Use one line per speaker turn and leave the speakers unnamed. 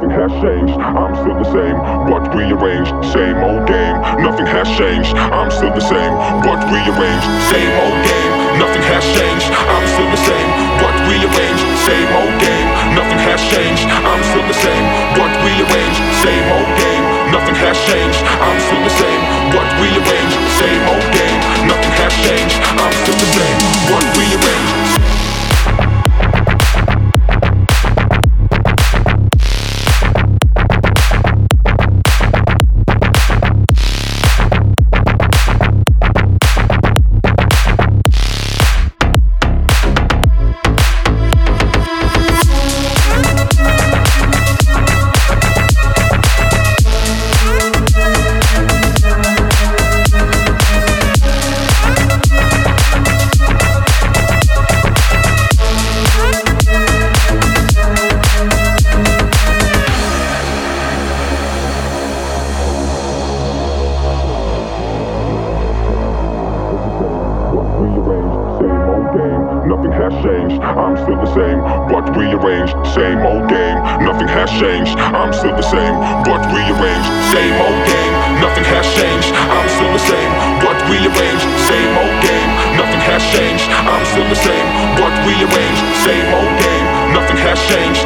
I'm still the same, but rearranged. Same old game, nothing has changed. I'm still the same, but rearranged. Same old game, nothing has changed. I'm still the same, but rearranged. Same old game, nothing has changed. I'm still the same, but rearranged. Same old game, nothing has changed. I'm still the same, but rearranged. Same old game, nothing has changed. I'm still the same, but rearranged. Same old game, nothing has changed. I'm still the same, but rearranged. Same old game, nothing has changed. I'm still the same, but rearranged. Same old game, nothing has changed. I'm still the same, but rearranged. Same old game, nothing has changed.